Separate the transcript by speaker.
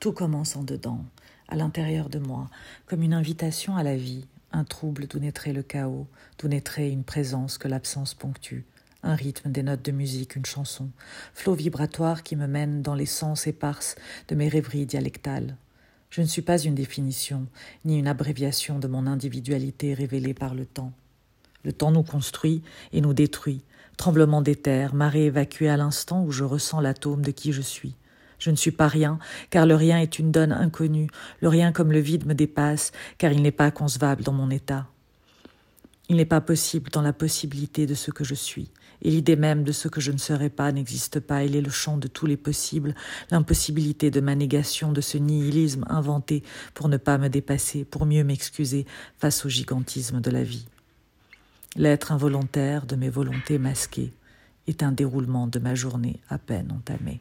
Speaker 1: Tout commence en dedans, à l'intérieur de moi, comme une invitation à la vie, un trouble d'où naîtrait le chaos, d'où naîtrait une présence que l'absence ponctue, un rythme, des notes de musique, une chanson, flot vibratoire qui me mène dans les sens éparses de mes rêveries dialectales. Je ne suis pas une définition, ni une abréviation de mon individualité révélée par le temps. Le temps nous construit et nous détruit, tremblement d'éther, marée évacuée à l'instant où je ressens l'atome de qui je suis. Je ne suis pas rien, car le rien est une donne inconnue, le rien comme le vide me dépasse, car il n'est pas concevable dans mon état. Il n'est pas possible dans la possibilité de ce que je suis, et l'idée même de ce que je ne serai pas n'existe pas, il est le champ de tous les possibles, l'impossibilité de ma négation de ce nihilisme inventé pour ne pas me dépasser, pour mieux m'excuser face au gigantisme de la vie. L'être involontaire de mes volontés masquées est un déroulement de ma journée à peine entamée.